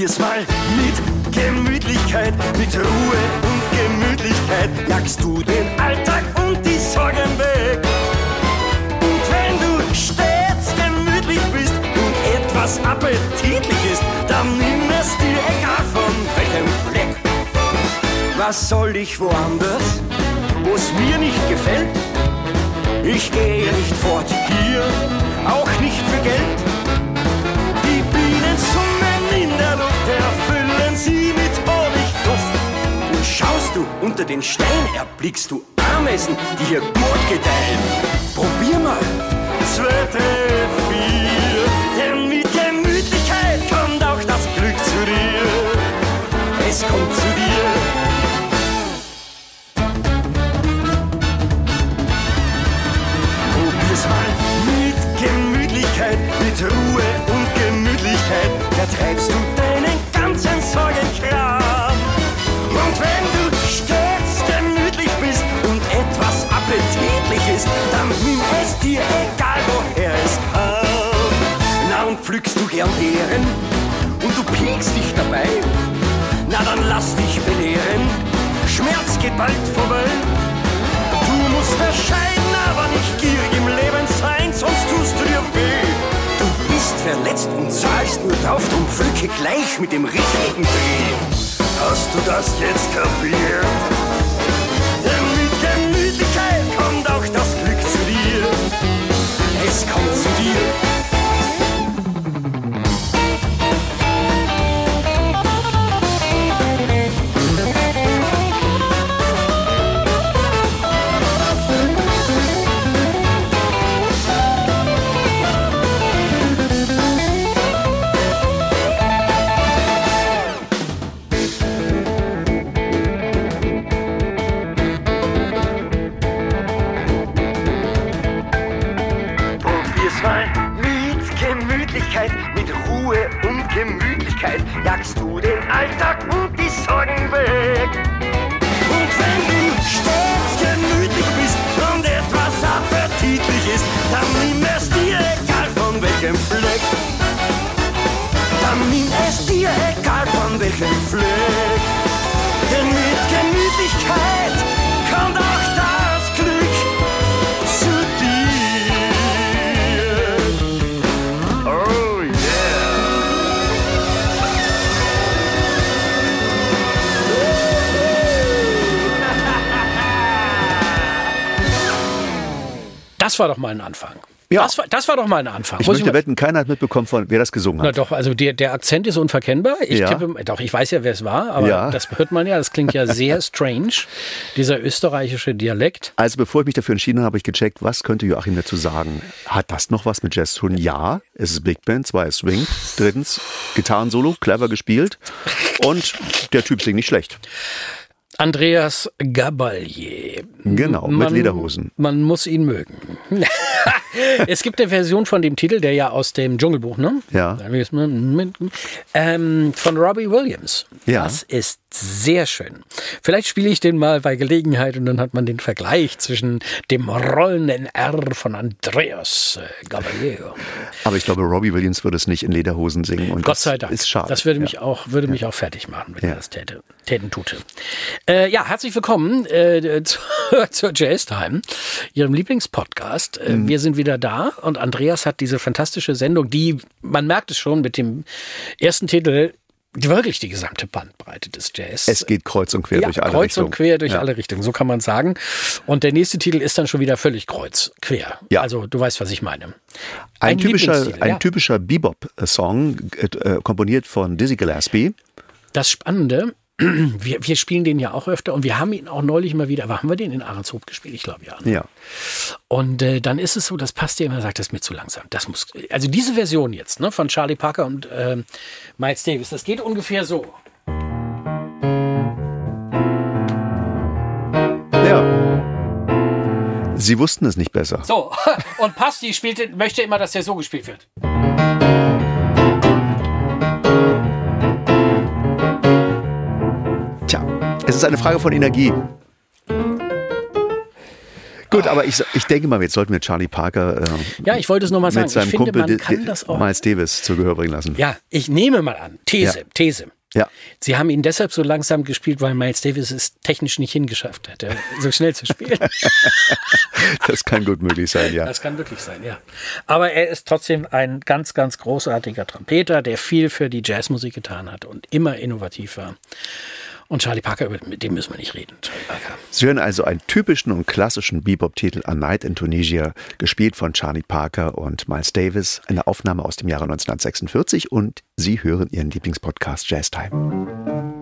Probier's mal mit Gemütlichkeit, mit Ruhe und Gemütlichkeit jagst du den Alltag und die Sorgen weg. Und wenn du stets gemütlich bist und etwas appetitlich ist, dann nimm es dir egal von welchem Fleck. Was soll ich woanders, wo's mir nicht gefällt? Ich gehe nicht fort hier, auch nicht für Geld. Schaust du unter den Stein, erblickst du Ameisen, die hier gut gedeihen. Probier mal, zweite vier, denn mit Gemütlichkeit kommt auch das Glück zu dir. Es kommt zu dir. Probier's mal mit Gemütlichkeit, mit Ruhe und Gemütlichkeit vertreibst du gern Beeren und du piekst dich dabei? Na dann lass dich belehren, Schmerz geht bald vorbei. Du musst bescheiden, aber nicht gierig im Leben sein, sonst tust du dir weh. Du bist verletzt und zahlst nur drauf, drum pflücke gleich mit dem richtigen Dreh. Hast du das jetzt kapiert? Denn mit Gemütlichkeit kommt auch das Glück zu dir. Es kommt zu dir. Das war doch mal ein Anfang. Ja. Das, war, das war doch mal ein Anfang. Ich Muss möchte mal- wetten, keiner hat mitbekommen, von, wer das gesungen Na hat. doch, also der, der Akzent ist unverkennbar. Ich Ja. tippe, doch, ich weiß ja, wer es war, aber Ja. das hört man ja. Das klingt ja sehr strange, dieser österreichische Dialekt. Also bevor ich mich dafür entschieden habe, habe ich gecheckt, was könnte Joachim dazu sagen. Hat das noch was mit Jazz zu tun? Ja, es ist Big Band, zwei ist Swing. Drittens, Gitarrensolo, clever gespielt. Und der Typ singt nicht schlecht. Andreas Gabalier. Genau, mit Man- Lederhosen. Man muss ihn mögen. es gibt eine Version von dem Titel, der ja aus dem Dschungelbuch, ne? Ja. Ähm, von Robbie Williams. Ja. Das ist sehr schön. Vielleicht spiele ich den mal bei Gelegenheit und dann hat man den Vergleich zwischen dem rollenden R von Andreas äh, Gabalier. Aber ich glaube, Robbie Williams würde es nicht in Lederhosen singen. Und Gott sei Dank. Ist schade. Das würde mich ja. auch, würde mich auch fertig machen, wenn Ja. er das täte, täten tute. Äh, ja, herzlich willkommen äh, zu, zur Jazz Time, Ihrem Lieblingspodcast. Äh, Mhm. Wir sind wieder da und Andreas hat diese fantastische Sendung, die, man merkt es schon mit dem ersten Titel, wirklich die gesamte Bandbreite des Jazz. Es geht kreuz und quer ja, durch alle kreuz Richtungen. und quer durch Ja. alle Richtungen, so kann man sagen. Und der nächste Titel ist dann schon wieder völlig kreuz quer. Ja. Also du weißt, was ich meine. Ein, typischer, Lieblingstitel, ein ja. typischer Bebop-Song, äh, äh, komponiert von Dizzy Gillespie. Das Spannende, wir, wir spielen den ja auch öfter und wir haben ihn auch neulich mal wieder, aber haben wir den in Ahrenshoop gespielt? Ich glaube ja. ne? Ja. Und äh, dann ist es so, dass Pastor immer sagt, das ist mir zu langsam. Das muss, also diese Version jetzt, ne, von Charlie Parker und ähm, Miles Davis, das geht ungefähr so. Ja. Sie wussten es nicht besser. So, und Pasti spielte, möchte immer, dass der so gespielt wird. Ist eine Frage von Energie. Gut, aber ich, ich denke mal, jetzt sollten wir Charlie Parker äh, Ja, ich wollte es nur mal sagen. mit seinem ich finde, Kumpel man Di- kann Di- das auch. Miles Davis zu Gehör bringen lassen. Ja, ich nehme mal an. These, Ja. These. Ja. Sie haben ihn deshalb so langsam gespielt, weil Miles Davis es technisch nicht hingeschafft hat, so schnell zu spielen. Das kann gut möglich sein, ja. Das kann wirklich sein, ja. Aber er ist trotzdem ein ganz, ganz großartiger Trompeter, der viel für die Jazzmusik getan hat und immer innovativ war. Und Charlie Parker, mit dem müssen wir nicht reden. Sie hören also einen typischen und klassischen Bebop-Titel A Night in Tunisia, gespielt von Charlie Parker und Miles Davis, eine Aufnahme aus dem Jahre 1946 und Sie hören Ihren Lieblingspodcast Jazz Time.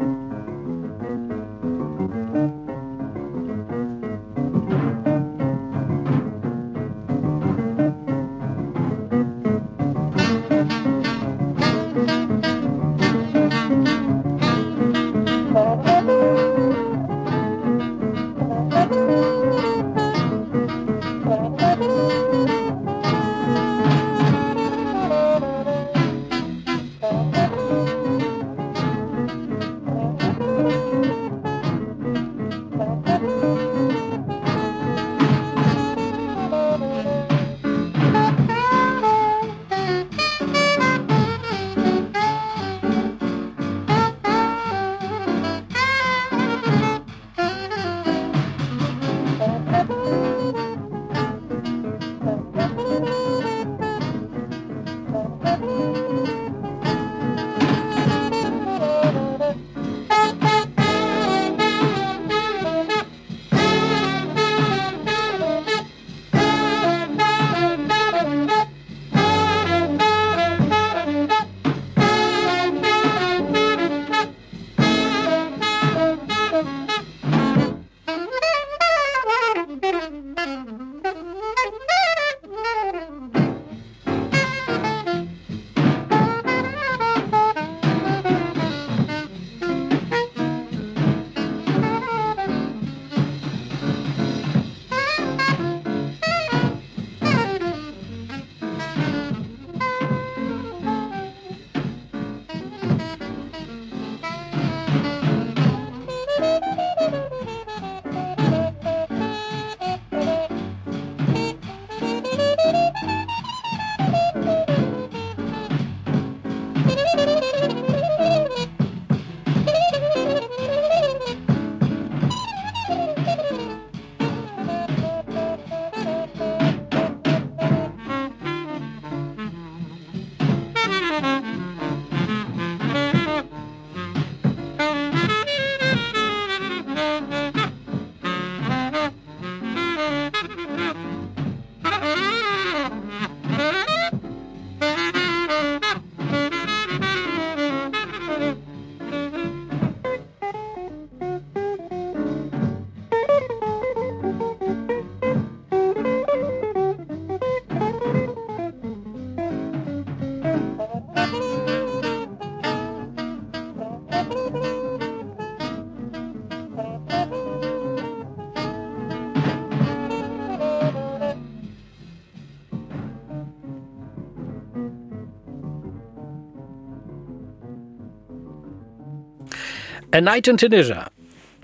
A Night in Tunisia.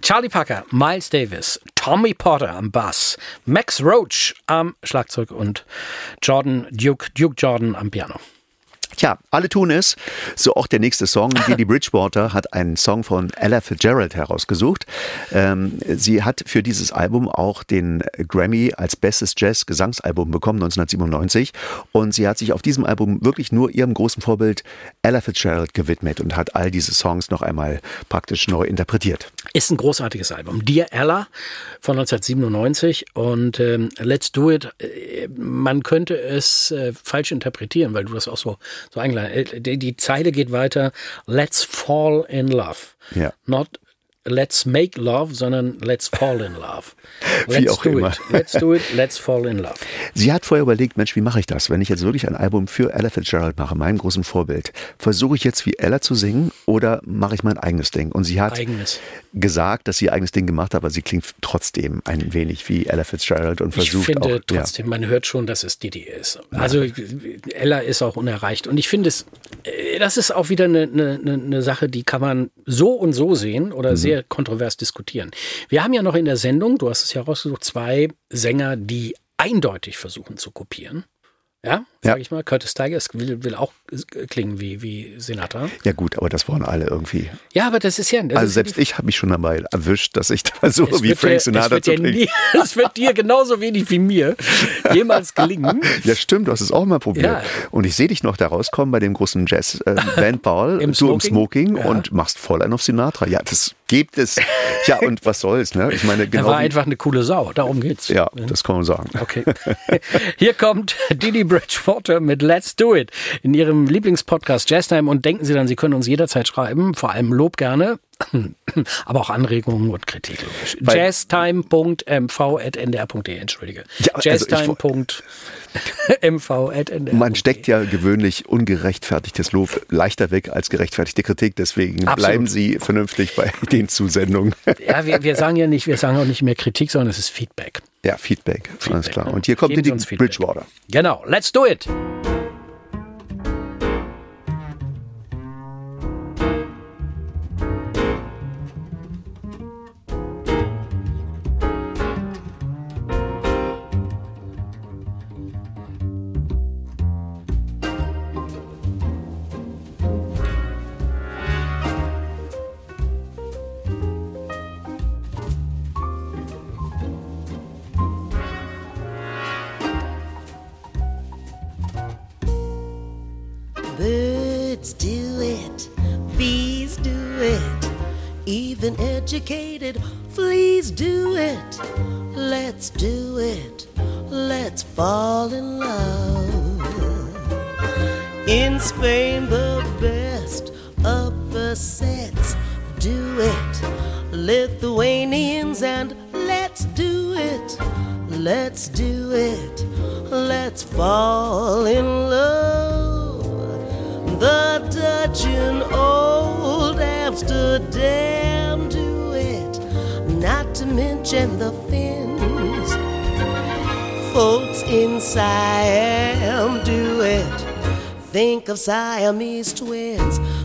Charlie Parker, Miles Davis, Tommy Porter am Bass, Max Roach am Schlagzeug und Jordan Duke, Duke Jordan am Piano. Tja, alle tun es. So auch der nächste Song. Didi Bridgewater hat einen Song von Ella Fitzgerald herausgesucht. Ähm, sie hat für dieses Album auch den Grammy als bestes Jazz-Gesangsalbum bekommen, 1997. Und sie hat sich auf diesem Album wirklich nur ihrem großen Vorbild Ella Fitzgerald gewidmet und hat all diese Songs noch einmal praktisch neu interpretiert. Ist ein großartiges Album. Dear Ella von 1997 und ähm, Let's Do It. äh, Man könnte es äh, falsch interpretieren, weil du das auch so, so eingeladen hast. Die, die Zeile geht weiter. Let's fall in love. Ja. Not Let's Make Love, sondern Let's Fall in Love. Wie Let's auch do immer. it. Let's do it. Let's fall in love. Sie hat vorher überlegt, Mensch, wie mache ich das? Wenn ich jetzt wirklich ein Album für Ella Fitzgerald mache, meinem großen Vorbild, versuche ich jetzt wie Ella zu singen oder mache ich mein eigenes Ding? Und sie hat Eigenes. gesagt, dass sie ihr eigenes Ding gemacht hat, aber sie klingt trotzdem ein wenig wie Ella Fitzgerald und Ich versucht finde auch. ja. trotzdem, man hört schon, dass es Didi ist. Also Ella ist auch unerreicht. Und ich finde es, äh, das ist auch wieder eine, eine, eine eine Sache, die kann man so und so sehen oder Mhm. sehr kontrovers diskutieren. Wir haben ja noch in der Sendung, du hast es ja rausgesucht, zwei Sänger, die eindeutig versuchen zu kopieren. Ja, Ja. sag ich mal. Curtis Tigers will, will auch äh, klingen wie, wie Sinatra. ja gut, aber das wollen alle irgendwie. Ja, aber das ist ja. Das also ist selbst ich habe mich schon dabei erwischt, dass ich da versuche, Es wie Frank Sinatra zu klingen. Es wird dir genauso wenig wie mir jemals gelingen. Ja, stimmt, du hast es auch mal probiert. Ja. Und ich sehe dich noch da rauskommen bei dem großen Jazz-Bandball, Im du im Smoking. Smoking Ja. und machst voll einen auf Sinatra. Ja, das gibt es. Ja, und was soll's, ne? Ich meine, Er genau. war wie- einfach eine coole Sau, darum geht's. ja, das kann man sagen. Okay. Hier kommt Didi Bridgewater mit Let's Do It in ihrem Lieblingspodcast Jazztime und denken Sie dann, Sie können uns jederzeit schreiben, vor allem Lob gerne, aber auch Anregungen und Kritik. Jazztime.mv.ndr.de, entschuldige. Ja, also Jazztime.mv.ndr. Man steckt ja gewöhnlich ungerechtfertigtes Lob leichter weg als gerechtfertigte Kritik. Deswegen Absolut. bleiben Sie vernünftig bei den Zusendungen. Ja, wir, wir sagen ja nicht, wir sagen auch nicht mehr Kritik, sondern es ist Feedback. Ja, Feedback. Alles klar. ne? Und hier kommt Geben die uns Feedback. Bridgewater. Genau, let's do it!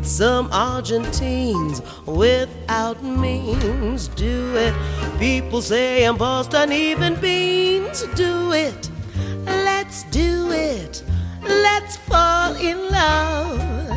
Some Argentines without means do it. People say in Boston, even beans do it. Let's do it. Let's fall in love.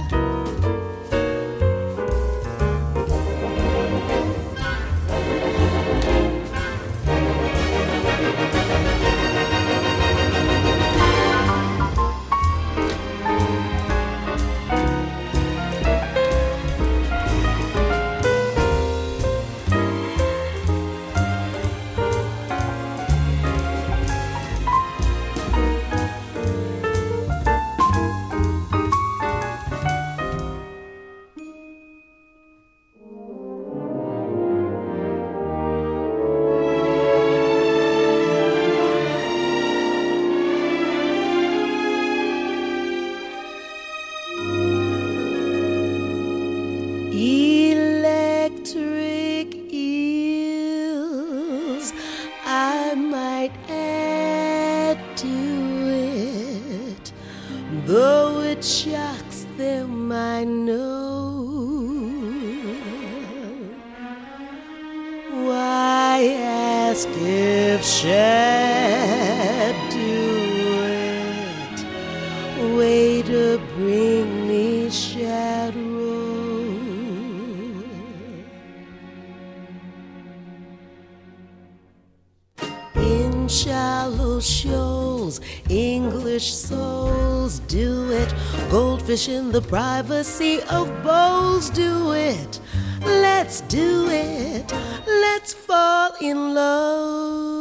Shallow shoals, English souls do it. Goldfish in the privacy of bowls do it. Let's do it. Let's fall in love.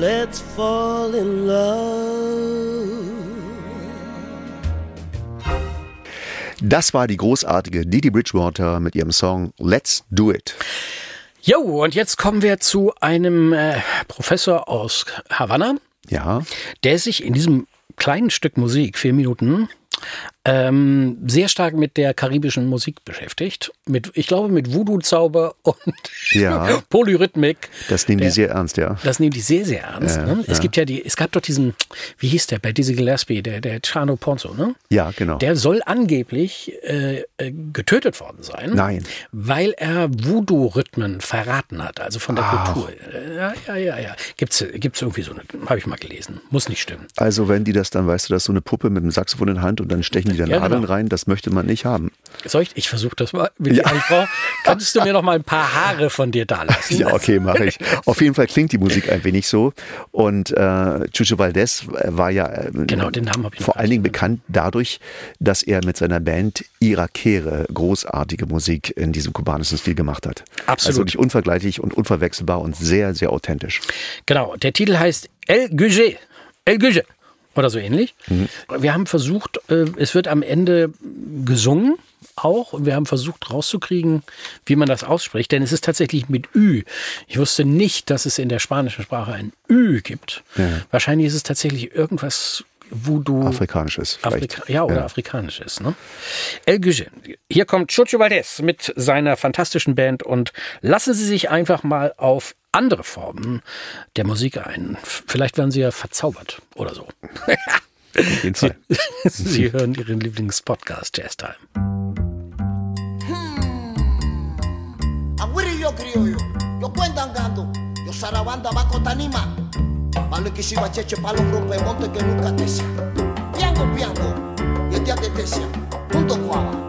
let's fall in love. Das war die großartige Didi Bridgewater mit ihrem Song Let's Do It. Jo, und jetzt kommen wir zu einem äh, Professor aus Havanna, Ja, der sich in diesem kleinen Stück Musik, vier Minuten, ähm, sehr stark mit der karibischen Musik beschäftigt. Mit, ich glaube, mit Voodoo-Zauber und Ja. Polyrhythmik. das nehmen die Der- sehr ernst, ja. Das nehmen die sehr, sehr ernst. Ja, ne? Es ja. gibt ja die, es gab doch diesen, wie hieß der bei Dizzy Gillespie, der, der Chano Ponzo, ne? Ja, genau. Der soll angeblich äh, äh, getötet worden sein. Nein. Weil er Voodoo-Rhythmen verraten hat, also von der Kultur. Äh, Ja, ja, ja, ja. Gibt's, gibt's irgendwie so eine, habe ich mal gelesen. Muss nicht stimmen. Also wenn die das dann, weißt du, das ist so eine Puppe mit einem Saxophon in der Hand und dann stechen die dann Ja, Nadeln genau. rein, das möchte man nicht haben. Soll ich, ich versuche das mal ja. Frau. Könntest du mir noch mal ein paar Haare von dir da lassen? Ja, okay, mache ich. Auf jeden Fall klingt die Musik ein wenig so. Und äh, Chucho Valdez war ja äh, Genau, den Namen ich vor allen Dingen bekannt dadurch, dass er mit seiner Band Irakere großartige Musik in diesem kubanischen Stil gemacht hat. Absolut. Also wirklich unvergleichlich und unverwechselbar und sehr, sehr authentisch. Genau, der Titel heißt El Guge. El Guge. Oder so ähnlich. Mhm. Wir haben versucht, äh, es wird am Ende gesungen auch. Und wir haben versucht rauszukriegen, wie man das ausspricht. Denn es ist tatsächlich mit Ü. Ich wusste nicht, dass es in der spanischen Sprache ein Ü gibt. Wahrscheinlich ist es tatsächlich irgendwas Voodoo. Afrikanisches vielleicht. Afrika ja, oder afrikanisches. Ne? El Guge. Hier kommt Chucho Valdez mit seiner fantastischen Band und lassen Sie sich einfach mal auf andere Formen der Musik ein. Vielleicht werden Sie ja verzaubert oder so. Auf jeden Fall. Sie hören Ihren Lieblingspodcast Jazz Time. Agüirillo criollo, yo cuentan gando, yo sarabanda baco tanima, Alukisiwa cheche palo grupo e monte que nunca te sea. Piango, piango, y el día de te sea. Punto cuava.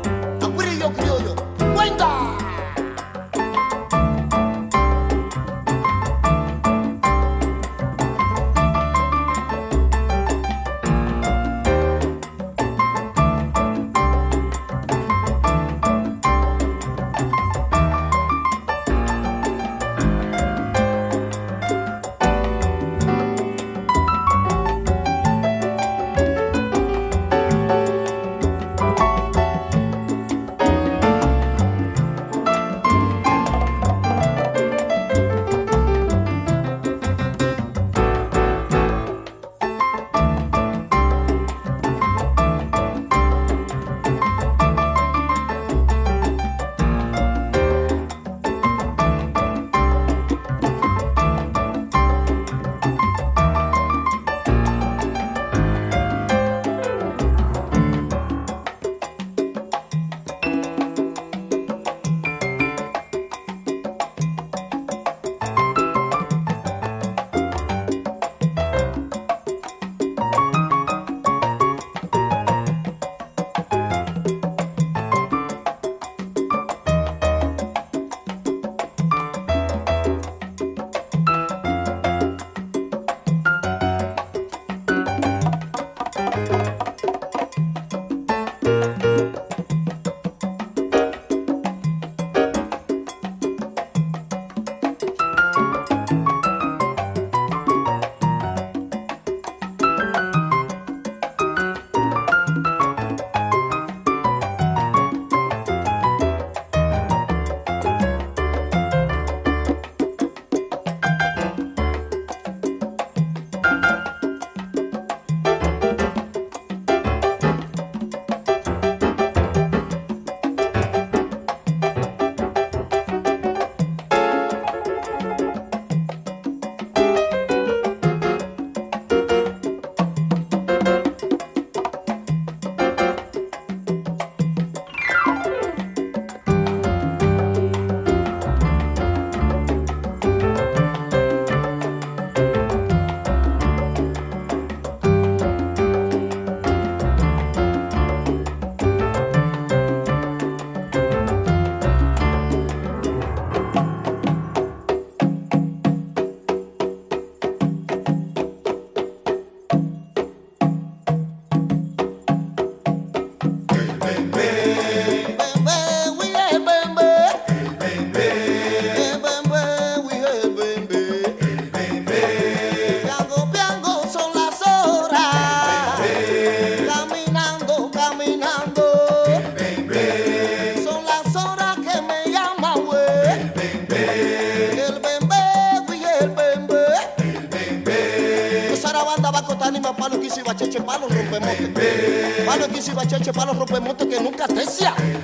下。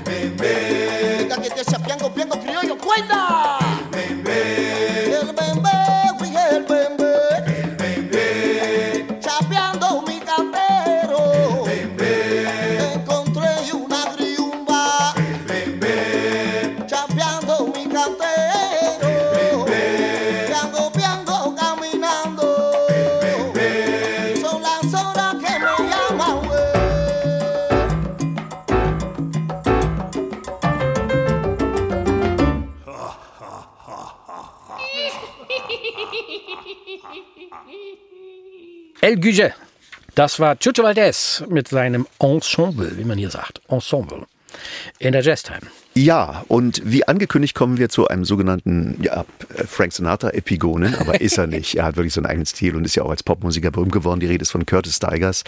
El Güge. Das war Chucho Valdez mit seinem Ensemble, wie man hier sagt. Ensemble. In der Jazztime. Ja, und wie angekündigt kommen wir zu einem sogenannten ja, Frank Sinatra-Epigonen, aber ist er nicht. Er hat wirklich so einen eigenen Stil und ist ja auch als Popmusiker berühmt geworden. Die Rede ist von Curtis Stigers.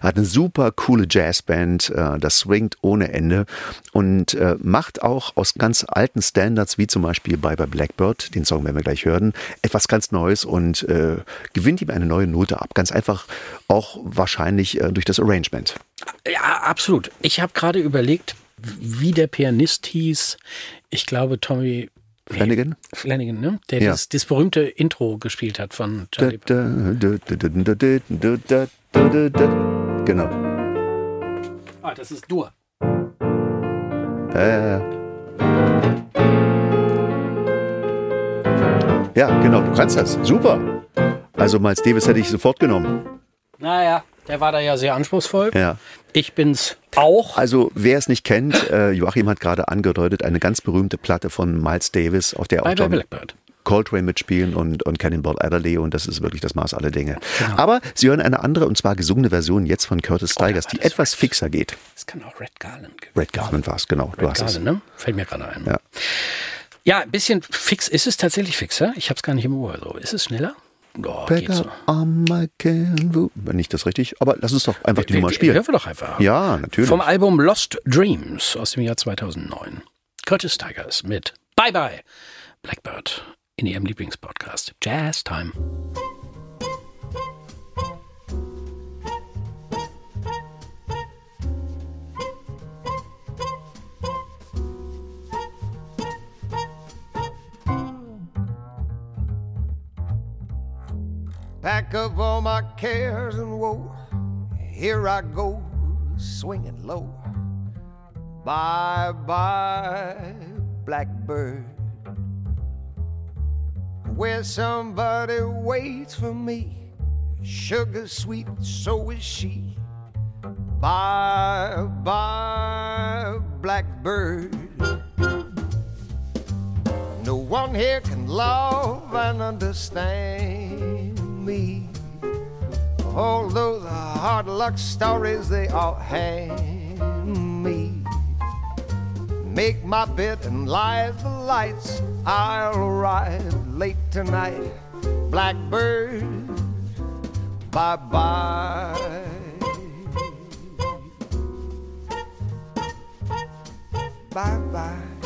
Er hat eine super coole Jazzband, äh, das swingt ohne Ende und äh, macht auch aus ganz alten Standards, wie zum Beispiel Bye Bye Blackbird, den Song werden wir gleich hören, etwas ganz Neues und äh, gewinnt ihm eine neue Note ab. Ganz einfach auch wahrscheinlich äh, durch das Arrangement. Ja, absolut. Ich habe gerade überlegt, wie der Pianist hieß. Ich glaube, Tommy Flanagan? Flanagan, ne? Der ja. das, das, berühmte Intro gespielt hat von Charlie Genau. Ah, das ist Dur. Äh. Ja, genau, du kannst das. Super. Also Miles Davis hätte ich sofort genommen. Naja der war da ja sehr anspruchsvoll. Ja. Ich bin's auch. Also wer es nicht kennt, äh, Joachim hat gerade angedeutet, eine ganz berühmte Platte von Miles Davis, auf der auch Bye Bye John Blackbird. Coltrane mitspielen und, und Cannonball Adderley und das ist wirklich das Maß aller Dinge. Aber Sie hören eine andere und zwar gesungene Version jetzt von Curtis Stigers, die etwas fixer geht. Das kann auch Red Garland gewesen Red Garland war es, genau. du Red hast Garland, es. ne? Fällt mir gerade ein. Ja. Ja, ein bisschen fix. Ist es tatsächlich fixer? Ich habe es gar nicht im Ohr. So. Ist es schneller? Oh, Back so. Nicht das richtig, aber lass uns doch einfach die Nummer spielen. Hören wir doch einfach. Ja, natürlich. Vom Album Lost Dreams aus dem Jahr 2009. Curtis Tigers mit Bye Bye Blackbird in ihrem Lieblingspodcast Jazz Time. Pack up all my cares and woe. Here I go, swinging low. Bye bye, blackbird. Where somebody waits for me. Sugar sweet, so is she. Bye bye, blackbird. No one here can love and understand me. Although the hard luck stories they all hand me. Make my bed and light the lights. I'll arrive late tonight. Blackbird, bye bye. Bye bye.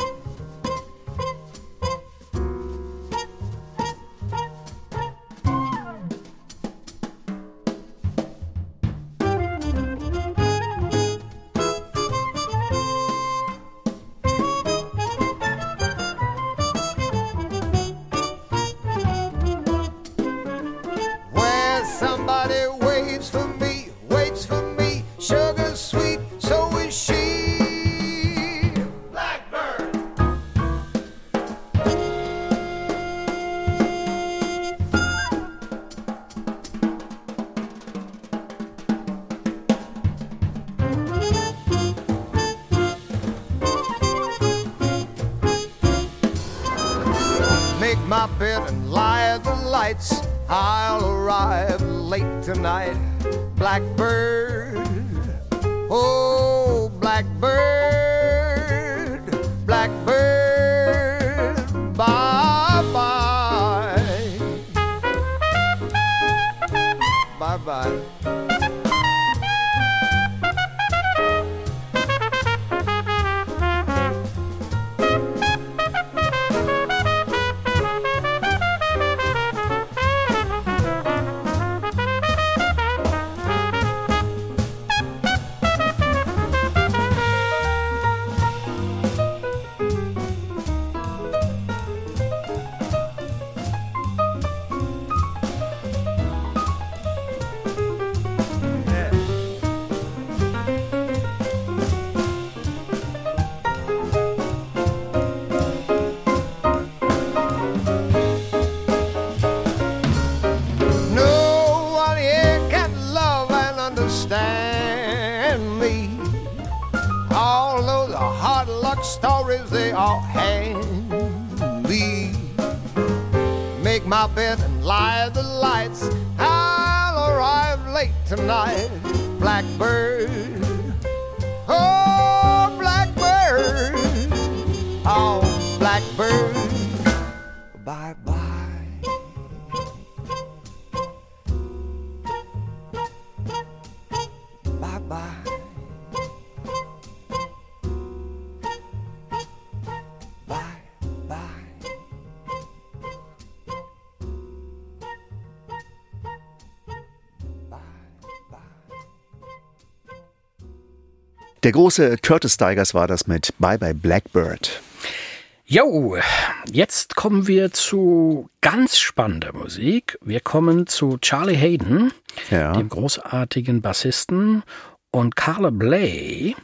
understand me. Although the hard luck stories they all hand me. Make my bed and light the lights. I'll arrive late tonight, Blackbird. Oh, Blackbird. Oh, Blackbird. Bye. Der große Curtis Stigers war das mit Bye Bye Blackbird. Jo, jetzt kommen wir zu ganz spannender Musik. Wir kommen zu Charlie Hayden, Ja. dem großartigen Bassisten, und Carla Bley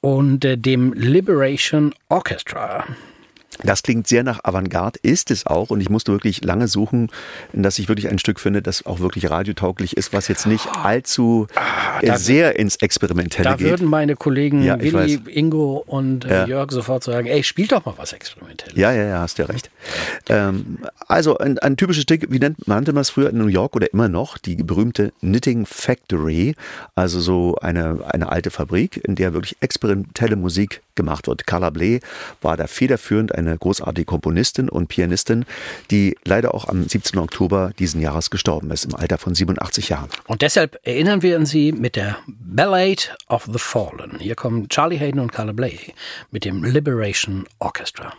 und äh, dem Liberation Orchestra. Das klingt sehr nach Avantgarde, ist es auch. Und ich musste wirklich lange suchen, dass ich wirklich ein Stück finde, das auch wirklich radiotauglich ist, was jetzt nicht allzu äh, da- sehr ins Experimentelle Da geht. würden meine Kollegen Ja, Willi, weiß. Ingo und äh, Ja. Jörg sofort sagen, ey, spiel doch mal was Experimentelles. Ja, ja, ja, hast ja recht. Ähm, also ein, ein typisches Stück, wie nennt, nannte man es früher in New York oder immer noch, die berühmte Knitting Factory, also so eine, eine alte Fabrik, in der wirklich experimentelle Musik gemacht wird. Carla Bley war da federführend eine großartige Komponistin und Pianistin, die leider auch am 17. Oktober diesen Jahres gestorben ist, im Alter von 87 Jahren. Und deshalb erinnern wir an sie mit der Ballade of the Fallen. Hier kommen Charlie Hayden und Carla Bley mit dem Liberation Orchestra.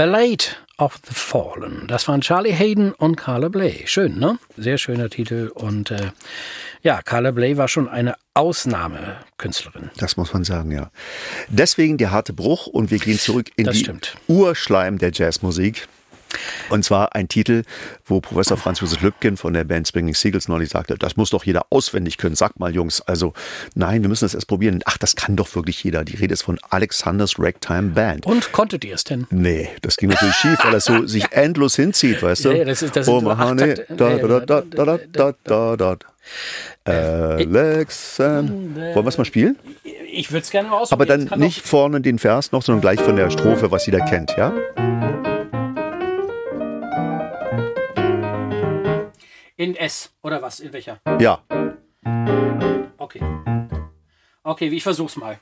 The Ballad of the Fallen. Das waren Charlie Hayden und Carla Bley. Schön, ne? Sehr schöner Titel. Und äh, ja, Carla Bley war schon eine Ausnahmekünstlerin. Das muss man sagen, ja. Deswegen der harte Bruch und wir gehen zurück in Das die stimmt. Urschleim der Jazzmusik. Und zwar ein Titel, wo Professor Franz Josef Lübken von der Band Springing Seagulls neulich sagte, das muss doch jeder auswendig können. Sag mal, Jungs, also nein, wir müssen das erst probieren. Ach, das kann doch wirklich jeder. Die Rede ist von Alexander's Ragtime Band. Und konntet ihr es denn? Nee, das ging natürlich schief, weil das so sich endlos hinzieht, weißt du? Ja, das ist- das oh, Mahane, da, da, da, da, da, da, da, da. Alexan. Wollen wir es mal spielen? Ich würde es gerne mal ausprobieren. Aber dann nicht vorne den Vers noch, sondern gleich von der Strophe, was jeder kennt, ja? In S oder was? In welcher? Ja. Okay. Okay, ich versuch's mal.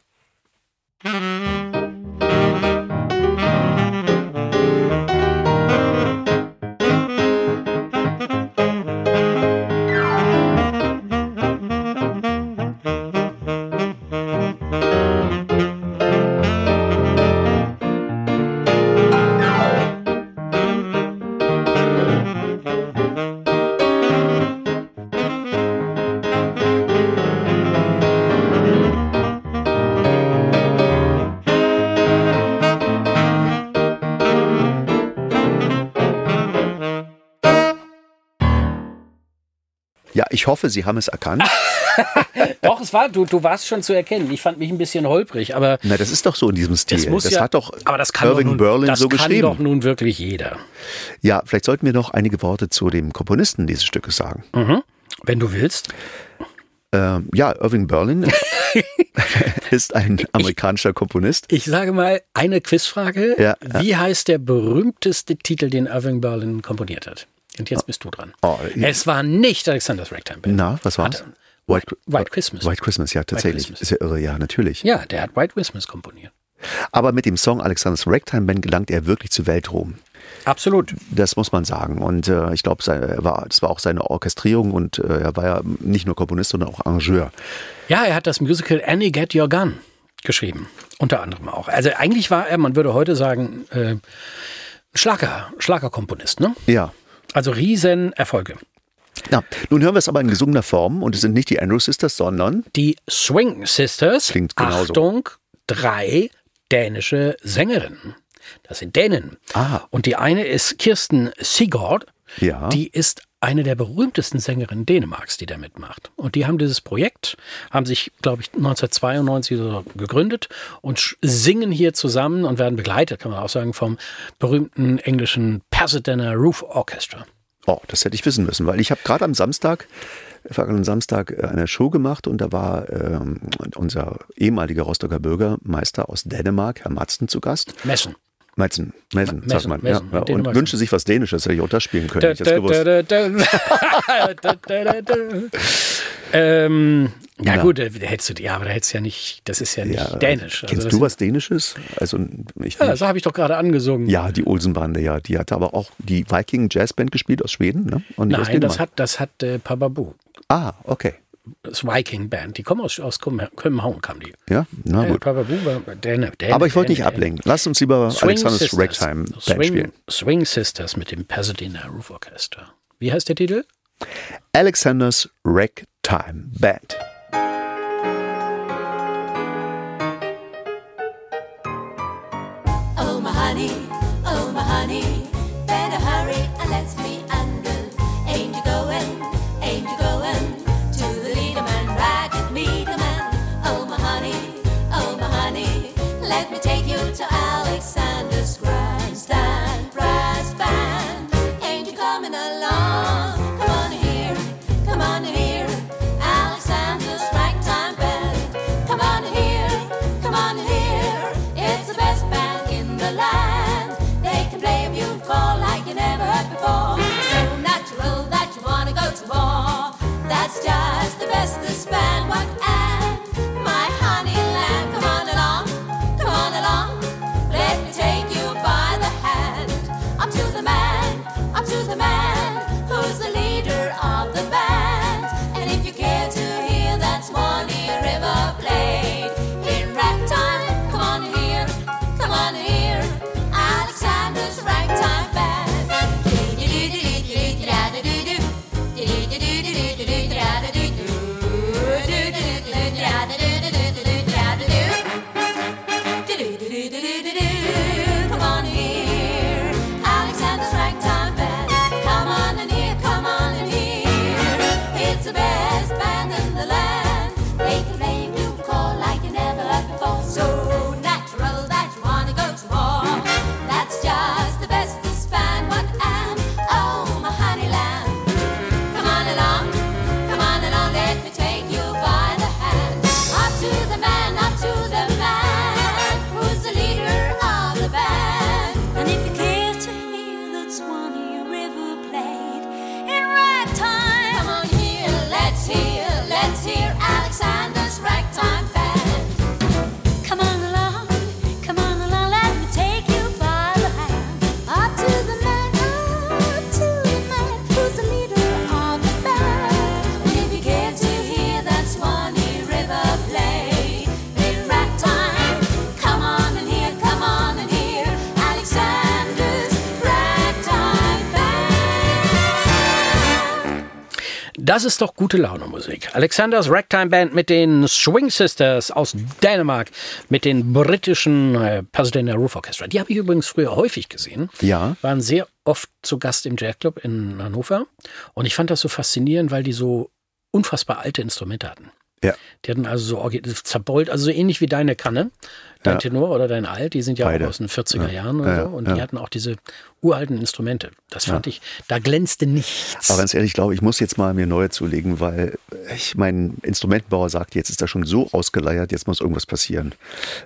Ich hoffe, Sie haben es erkannt. Doch, es war, du, du warst schon zu erkennen. Ich fand mich ein bisschen holprig, aber Na, das ist doch so in diesem Stil. das muss das ja. hat doch aber das kann Irving nun, Berlin das so kann geschrieben. doch nun wirklich jeder. Ja, vielleicht sollten wir noch einige Worte zu dem Komponisten dieses Stückes sagen. Wenn du willst. Ähm, ja, Irving Berlin ist ein amerikanischer Komponist. Ich sage mal eine Quizfrage. Ja, Wie heißt der berühmteste Titel, den Irving Berlin komponiert hat? Und jetzt bist du dran. Oh, es war nicht Alexander's Ragtime Band. Na, was war's? Hat- White, White Christmas. White Christmas, ja, tatsächlich. Christmas. Ist ja irre, ja, natürlich. Ja, der hat White Christmas komponiert. Aber mit dem Song Alexander's Ragtime Band gelangt er wirklich zu Weltruhm. Absolut. Das muss man sagen. Und äh, ich glaube, war, das war auch seine Orchestrierung und äh, er war ja nicht nur Komponist, sondern auch Arrangeur. Ja, er hat das Musical Annie Get Your Gun geschrieben. Unter anderem auch. Also eigentlich war er, man würde heute sagen, äh, Schlager, Schlagerkomponist, ne? Ja. Also riesen Erfolge. ja. Nun hören wir es aber in gesungener Form und es sind nicht die Andrew Sisters, sondern Die Swing Sisters. Klingt genauso. Achtung, drei dänische Sängerinnen. Das sind Dänen. Ah. Und die eine ist Kirsten Sigurd. Ja. Die ist eine der berühmtesten Sängerinnen Dänemarks, die da mitmacht. Und die haben dieses Projekt, haben sich, glaube ich, 1992 so gegründet und singen hier zusammen und werden begleitet, kann man auch sagen, vom berühmten englischen Pasadena Roof Orchestra. Oh, das hätte ich wissen müssen, weil ich habe gerade am Samstag, vergangenen Samstag, äh, eine Show gemacht und da war ähm, unser ehemaliger Rostocker Bürgermeister aus Dänemark, Herr Matzen, zu Gast. Messen. Messen, sagt man. Messen, ja, ja. Und Dänemark. wünschte sich was Dänisches, hätte ich auch das spielen können, hätte ich gewusst. Da, da, da, da, da, da, da. ähm, ja, Ja. gut, da hättest du, ja, aber da hättest du ja nicht, das ist ja nicht Ja, dänisch. Kennst das du was Dänisches? Also ich Ja, das habe ich doch gerade angesungen. Ja, die Olsenbande, ja. Die hatte aber auch die Viking Jazzband gespielt aus Schweden, ne? Nein, das hat, das hat äh, Pababu, Ah, okay. Das Viking Band. Die kommen aus, aus Kömmerhauen, kamen die. Ja, na Äh, gut. Pababu war Däne, Däne, Aber ich wollte nicht ablenken. Lass uns lieber Swing Alexander's. Ragtime Band Swing, spielen. Swing Sisters mit dem Pasadena Roof Orchestra. Wie heißt der Titel? Alexander's Ragtime Band. Oh my honey, oh my honey, better hurry and let's me much more. That's just the best the span what and my honey lamb. Come on along, come on along, let me take. Ist doch gute Laune Musik. Alexanders Ragtime Band mit den Swing Sisters aus Dänemark, mit den britischen äh, Pasadena Roof Orchestra. Die habe ich übrigens früher häufig gesehen. Ja. Waren sehr oft zu Gast im Jazzclub in Hannover. Und ich fand das so faszinierend, weil die so unfassbar alte Instrumente hatten. Ja. Die hatten also so zerbeult, also so ähnlich wie deine Kanne, dein Ja. Tenor oder dein Alt, die sind ja Beide. auch aus den 40er Jahren oder Ja, so. Und ja. die hatten auch diese uralten Instrumente. Das fand ich, da glänzte nichts. Aber ganz ehrlich, ich glaube, ich muss jetzt mal mir neue zulegen, weil ich mein Instrumentenbauer sagt, jetzt ist er schon so ausgeleiert, jetzt muss irgendwas passieren.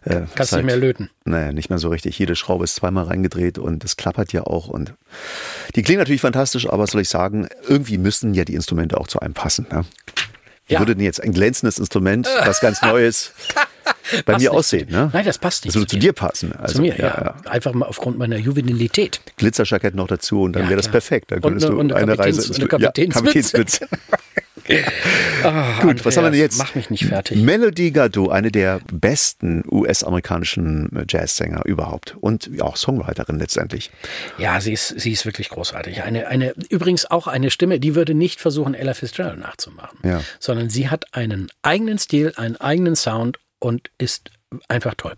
Äh, Kannst nicht mehr löten. Naja, nicht mehr so richtig. Jede Schraube ist zweimal reingedreht und es klappert ja auch. Und die klingen natürlich fantastisch, aber was soll ich sagen, irgendwie müssen ja die Instrumente auch zu einem passen. Ne? Wie Ja. würde denn jetzt ein glänzendes Instrument, was ganz Neues, bei mir nicht aussehen? Ne? Nein, das passt nicht Das würde zu zu dir. passen. Also, Zu mir, ja, Einfach mal aufgrund meiner Juvenilität. Glitzerjackett noch dazu und dann Ja, wäre das perfekt. Dann Und könntest eine- du und eine eine Reise eine ja, Kapitänsmütze. Ah, Gut, was haben wir denn jetzt? Mach mich nicht fertig. Melody Gardot, eine der besten US-amerikanischen Jazzsänger überhaupt und auch Songwriterin letztendlich. Ja, sie ist, sie ist wirklich großartig. Eine, eine, übrigens auch eine Stimme, die würde nicht versuchen, Ella Fitzgerald nachzumachen, Ja. sondern sie hat einen eigenen Stil, einen eigenen Sound und ist einfach toll.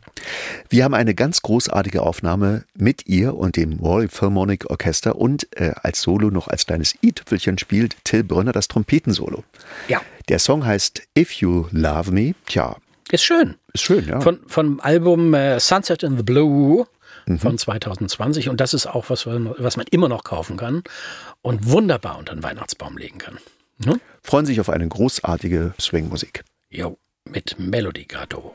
Wir haben eine ganz großartige Aufnahme mit ihr und dem Royal Philharmonic Orchester und äh, als Solo noch als kleines i-Tüpfelchen spielt Till Brönner das Trompetensolo. Ja, Der Song heißt If You Love Me. Tja, ist schön. ist schön, ja. Von, vom Album äh, Sunset in the Blue Mhm. von 2020 und das ist auch was, was man immer noch kaufen kann und wunderbar unter den Weihnachtsbaum legen kann. Ne? Freuen sich auf eine großartige Swing-Musik. Jo, mit Melody Gardot.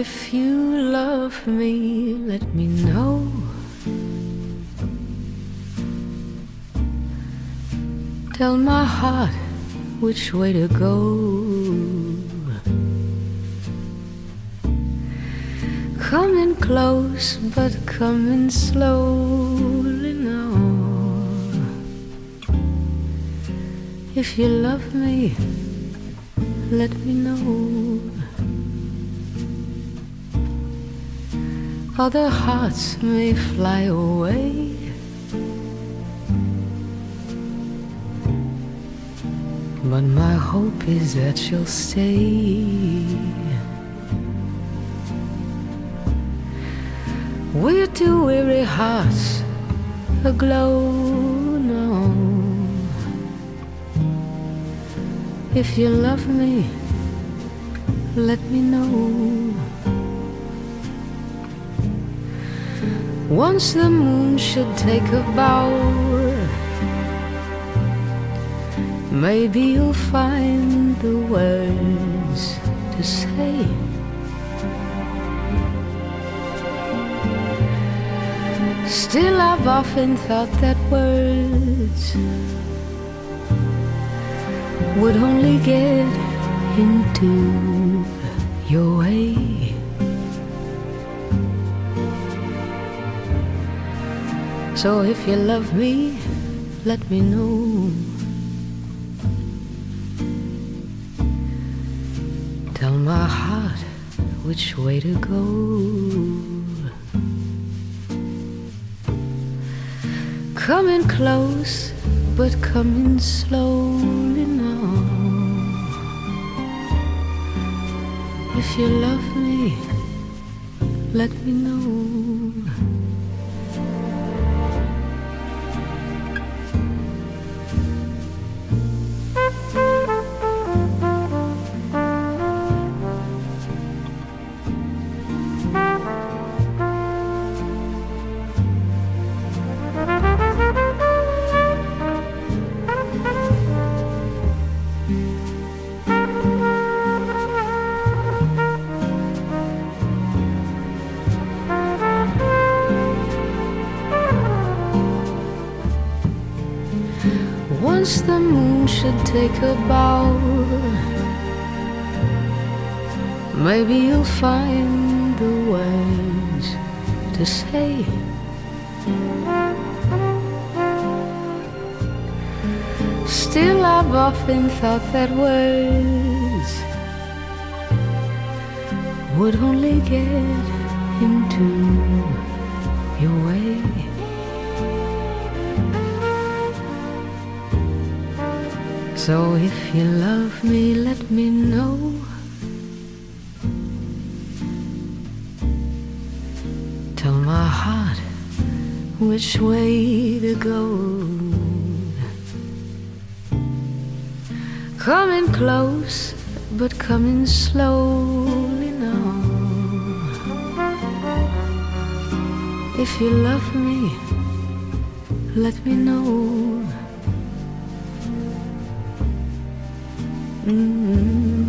If you love me, let me know. Tell my heart which way to go. Coming close, but coming slowly now. If you love me, let me know. Other hearts may fly away. But my hope is that you'll stay. We're two weary hearts aglow now. If you love me, let me know. Once the moon should take a bow, maybe you'll find the words to say. Still, I've often thought that words would only get into your way. So if you love me, let me know. Tell my heart which way to go. Coming close, but coming slowly now. If you love me, let me know. Should take a bow, maybe you'll find the words to say. Still, I've often thought that words would only get into your way. So if you love me, let me know. Tell my heart which way to go. Coming close, but coming slowly now. If you love me, let me know. Mm-hmm.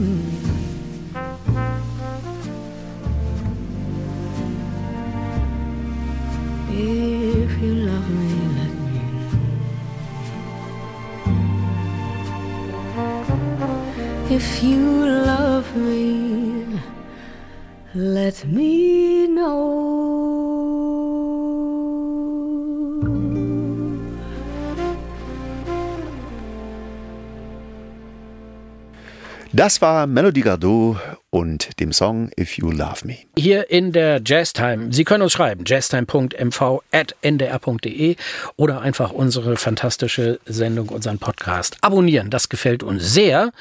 Das war Melody Gardot und dem Song If You Love Me. Hier in der Jazztime. Sie können uns schreiben, jazztime.mv.ndr.de oder einfach unsere fantastische Sendung, unseren Podcast abonnieren. Das gefällt uns sehr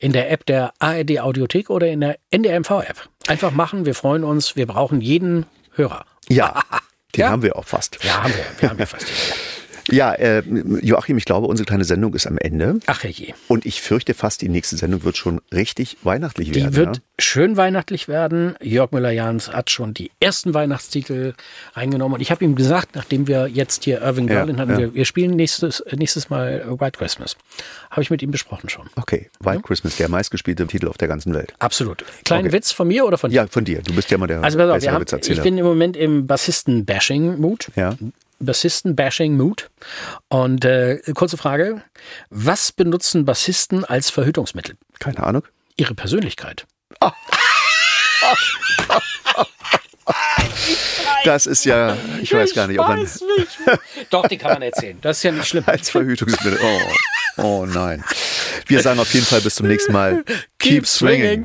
in der App der ARD Audiothek oder in der NDR-MV-App. Einfach machen, wir freuen uns, wir brauchen jeden Hörer. Ja, den Ja? haben wir auch fast. Ja, haben wir. Wir haben ja fast. Ja, äh, Joachim, ich glaube, unsere kleine Sendung ist am Ende. Ach je. Und ich fürchte fast, die nächste Sendung wird schon richtig weihnachtlich Die werden. wird ja? schön weihnachtlich werden. Jörg Müller-Jahns hat schon die ersten Weihnachtstitel reingenommen. Und ich habe ihm gesagt, nachdem wir jetzt hier Irving Ja, Berlin hatten, ja. wir, wir spielen nächstes, nächstes Mal White Christmas. Habe ich mit ihm besprochen schon. Okay, White Christmas, der meistgespielte Titel auf der ganzen Welt. Absolut. Kleinen Okay. Witz von mir oder von dir? Ja, von dir. Du bist ja mal der Also pass auf, wir haben, ich bin im Moment im Bassisten-Bashing-Mood. Ja. Bassisten-Bashing-Mood. Und äh, kurze Frage. Was benutzen Bassisten als Verhütungsmittel? Keine Ahnung. Ihre Persönlichkeit. Das ist ja, ich weiß gar nicht, ob man nicht. Doch, die kann man erzählen. Das ist ja nicht schlimm. als Verhütungsmittel. Oh, oh nein. Wir sagen auf jeden Fall bis zum nächsten Mal. Keep swinging.